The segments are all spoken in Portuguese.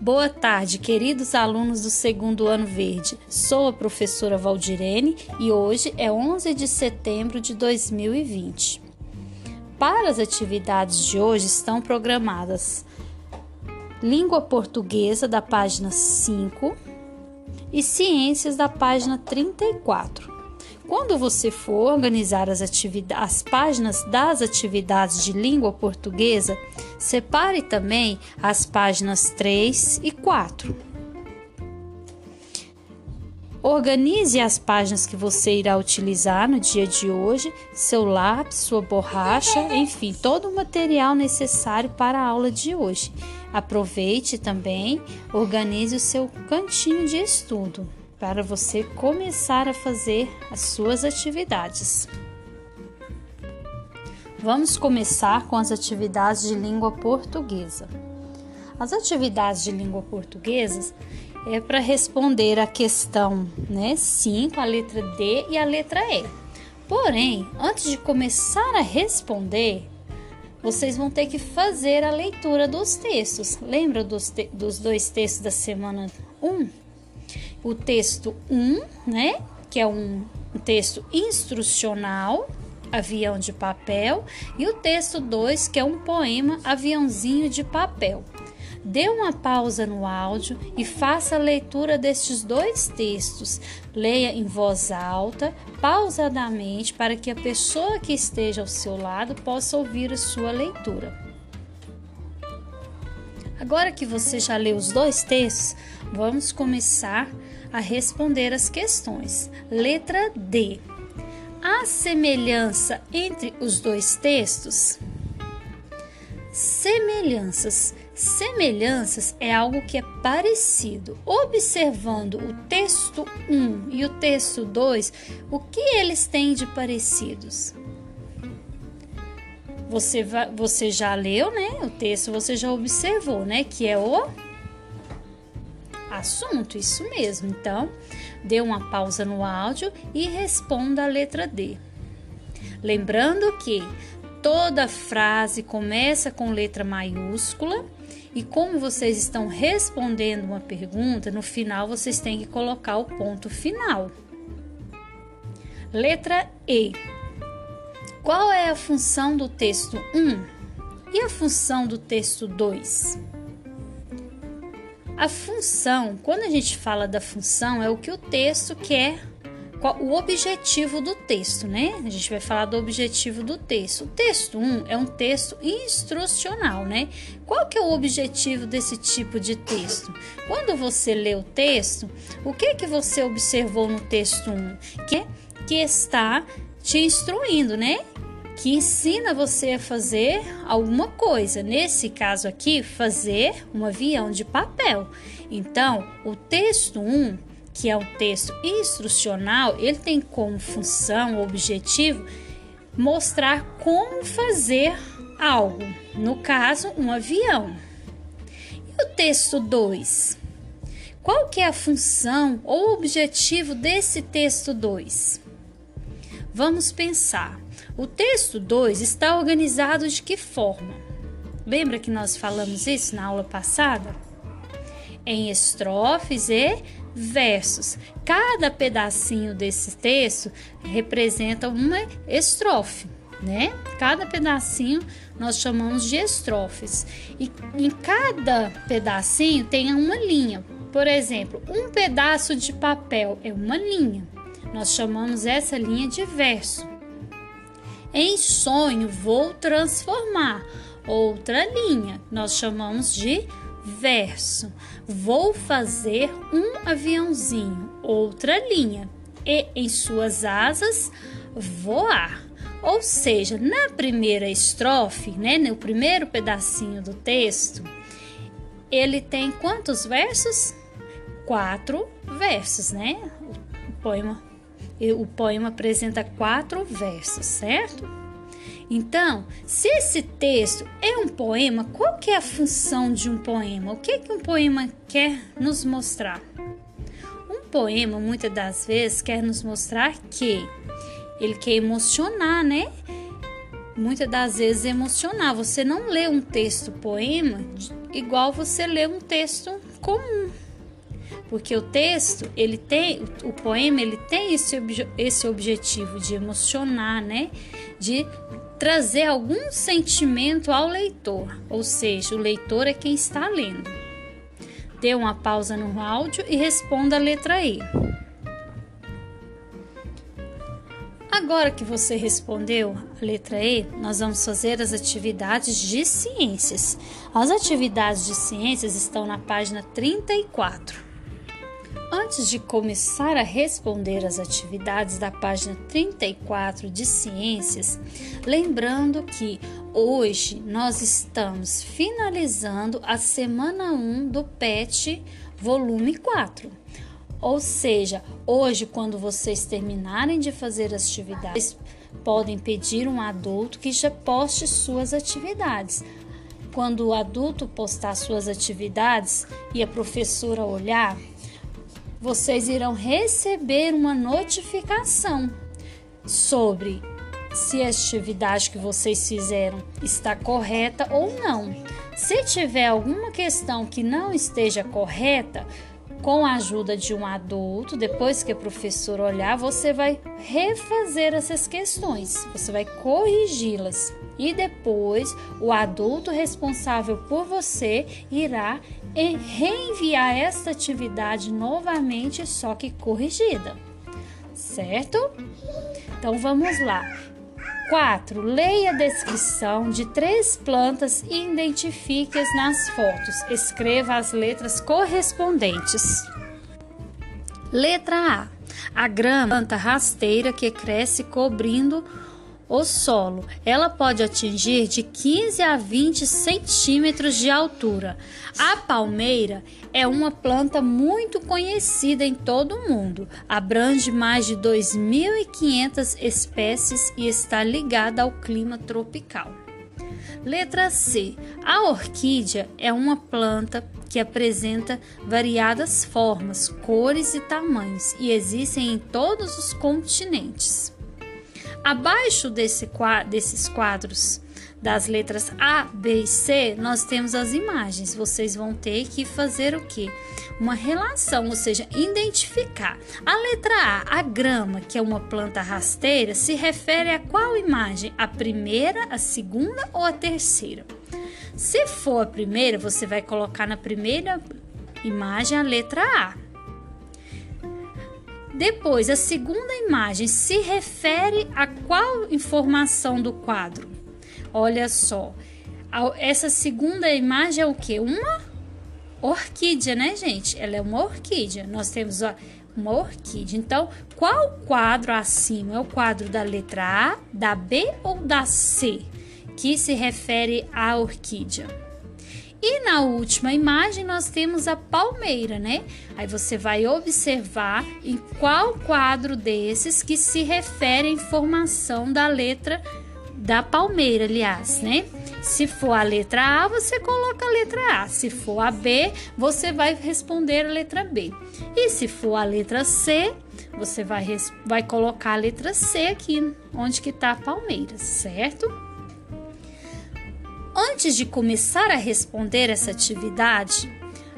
Boa tarde, queridos alunos do segundo ano verde. Sou a professora Valdirene e hoje é 11 de setembro de 2020. Para as atividades de hoje estão programadas Língua Portuguesa da página 5 e Ciências da página 34. Quando você for organizar as, as páginas das atividades de língua portuguesa, separe também as páginas 3 e 4. Organize as páginas que você irá utilizar no dia de hoje, seu lápis, sua borracha, enfim, todo o material necessário para a aula de hoje. Aproveite também, organize o seu cantinho de estudo para você começar a fazer as suas atividades. Vamos começar com as atividades de língua portuguesa. As atividades de língua portuguesa é para responder a questão né, 5, a letra D e a letra E. Porém, antes de começar a responder, vocês vão ter que fazer a leitura dos textos. Lembra dos, te dos dois textos da semana 1? O texto 1, né, que é um, texto instrucional, avião de papel, e o texto 2, que é um poema aviãozinho de papel. Dê uma pausa no áudio e faça a leitura destes dois textos. Leia em voz alta, pausadamente, para que a pessoa que esteja ao seu lado possa ouvir a sua leitura. Agora que você já leu os dois textos, vamos começar a responder as questões. Letra D. Há semelhança entre os dois textos? Semelhanças. Semelhanças é algo que é parecido. Observando o texto 1 e o texto 2, o que eles têm de parecidos? Você, você já leu, né? O texto você já observou, né? Que é o assunto, isso mesmo. Então, dê uma pausa no áudio e responda a letra D. Lembrando que toda frase começa com letra maiúscula e como vocês estão respondendo uma pergunta, no final vocês têm que colocar o ponto final. Letra E. Qual é a função do texto 1 e a função do texto 2? A função, quando a gente fala da função, é o que o texto quer, o objetivo do texto, né? A gente vai falar do objetivo do texto. O texto 1 é um texto instrucional, né? Qual que é o objetivo desse tipo de texto? Quando você lê o texto, o que que você observou no texto 1? Que, que está te instruindo, né? Que ensina você a fazer alguma coisa. Nesse caso aqui, fazer um avião de papel. Então, o texto 1, que é um texto instrucional, ele tem como função, objetivo, mostrar como fazer algo. No caso, um avião. E o texto 2? Qual que é a função ou objetivo desse texto 2? Vamos pensar. O texto 2 está organizado de que forma? Lembra que nós falamos isso na aula passada? Em estrofes e versos. Cada pedacinho desse texto representa uma estrofe, né? Cada pedacinho nós chamamos de estrofes. E em cada pedacinho tem uma linha. Por exemplo, um pedaço de papel é uma linha. Nós chamamos essa linha de verso. Em sonho vou transformar outra linha, nós chamamos de verso. Vou fazer um aviãozinho, outra linha, e em suas asas voar. Ou seja, na primeira estrofe, né, no primeiro pedacinho do texto, ele tem quantos versos? Quatro versos, né? O poema o poema apresenta quatro versos, certo? Então, se esse texto é um poema, qual que é a função de um poema? O que, que um poema quer nos mostrar? Um poema, muitas das vezes, quer nos mostrar que ele quer emocionar, né? Muitas das vezes emocionar. Você não lê um texto poema igual você lê um texto comum. Porque o texto, ele tem, o poema, ele tem esse, esse objetivo de emocionar, né? De trazer algum sentimento ao leitor, ou seja, o leitor é quem está lendo. Dê uma pausa no áudio e responda a letra E. Agora que você respondeu a letra E, nós vamos fazer as atividades de ciências. As atividades de ciências estão na página 34. Antes de começar a responder as atividades da página 34 de ciências, lembrando que hoje nós estamos finalizando a semana 1 do PET volume 4. Ou seja, hoje, quando vocês terminarem de fazer as atividades, podem pedir um adulto que já poste suas atividades. Quando o adulto postar suas atividades e a professora olhar, vocês irão receber uma notificação sobre se a atividade que vocês fizeram está correta ou não. Se tiver alguma questão que não esteja correta, com a ajuda de um adulto, depois que a professora olhar, você vai refazer essas questões, você vai corrigi-las. E depois, o adulto responsável por você irá reenviar esta atividade novamente, só que corrigida. Certo? Então vamos lá. 4. Leia a descrição de três plantas e identifique-as nas fotos. Escreva as letras correspondentes. Letra A. A grama, planta rasteira que cresce cobrindo o solo. Ela pode atingir de 15 a 20 centímetros de altura. A palmeira é uma planta muito conhecida em todo o mundo. Abrange mais de 2.500 espécies e está ligada ao clima tropical. Letra C. A orquídea é uma planta que apresenta variadas formas, cores e tamanhos e existem em todos os continentes. Abaixo desse, desses quadros das letras A, B e C, nós temos as imagens. Vocês vão ter que fazer o que? Uma relação, ou seja, identificar. A letra A, a grama, que é uma planta rasteira, se refere a qual imagem? A primeira, a segunda ou a terceira? Se for a primeira, você vai colocar na primeira imagem a letra A. Depois, a segunda imagem se refere a qual informação do quadro? Olha só, essa segunda imagem é o que? Uma orquídea, né, gente? Ela é uma orquídea. Nós temos uma orquídea. Então, qual quadro acima? É o quadro da letra A, da B ou da C, que se refere à orquídea? E na última imagem nós temos a palmeira, né? Aí você vai observar em qual quadro desses que se refere à informação da letra da palmeira, aliás, né? Se for a letra A, você coloca a letra A. Se for a B, você vai responder a letra B. E se for a letra C, você vai, vai colocar a letra C aqui, onde que está a palmeira, certo? Antes de começar a responder essa atividade,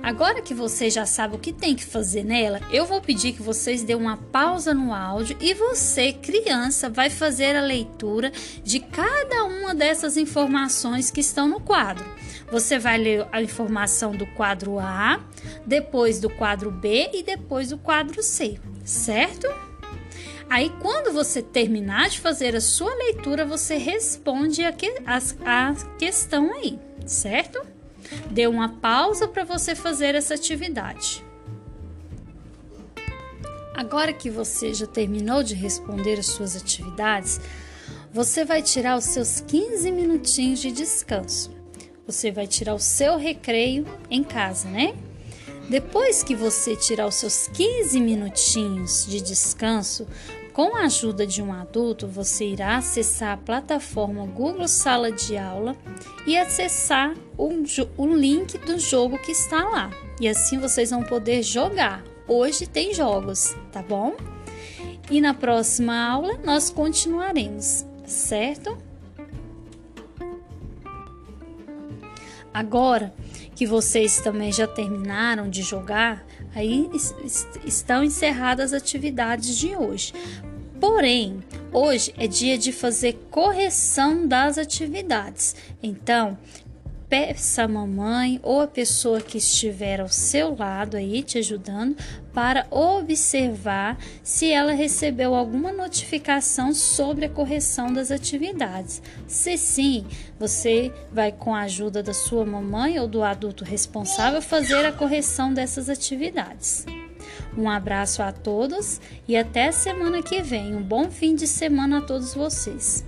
agora que você já sabe o que tem que fazer nela, eu vou pedir que vocês dêem uma pausa no áudio e você, criança, vai fazer a leitura de cada uma dessas informações que estão no quadro. Você vai ler a informação do quadro A, depois do quadro B e depois do quadro C, certo? Aí, quando você terminar de fazer a sua leitura, você responde a, que, a, a questão aí, certo? Dê uma pausa para você fazer essa atividade. Agora que você já terminou de responder as suas atividades, você vai tirar os seus 15 minutinhos de descanso. Você vai tirar o seu recreio em casa, né? Depois que você tirar os seus 15 minutinhos de descanso, com a ajuda de um adulto, você irá acessar a plataforma Google Sala de Aula e acessar o, o link do jogo que está lá. E assim vocês vão poder jogar. Hoje tem jogos, tá bom? E na próxima aula nós continuaremos, certo? Agora que vocês também já terminaram de jogar, aí estão encerradas as atividades de hoje. Porém, hoje é dia de fazer correção das atividades. Então, peça a mamãe ou a pessoa que estiver ao seu lado aí te ajudando para observar se ela recebeu alguma notificação sobre a correção das atividades. Se sim, você vai com a ajuda da sua mamãe ou do adulto responsável fazer a correção dessas atividades. Um abraço a todos e até semana que vem. Um bom fim de semana a todos vocês.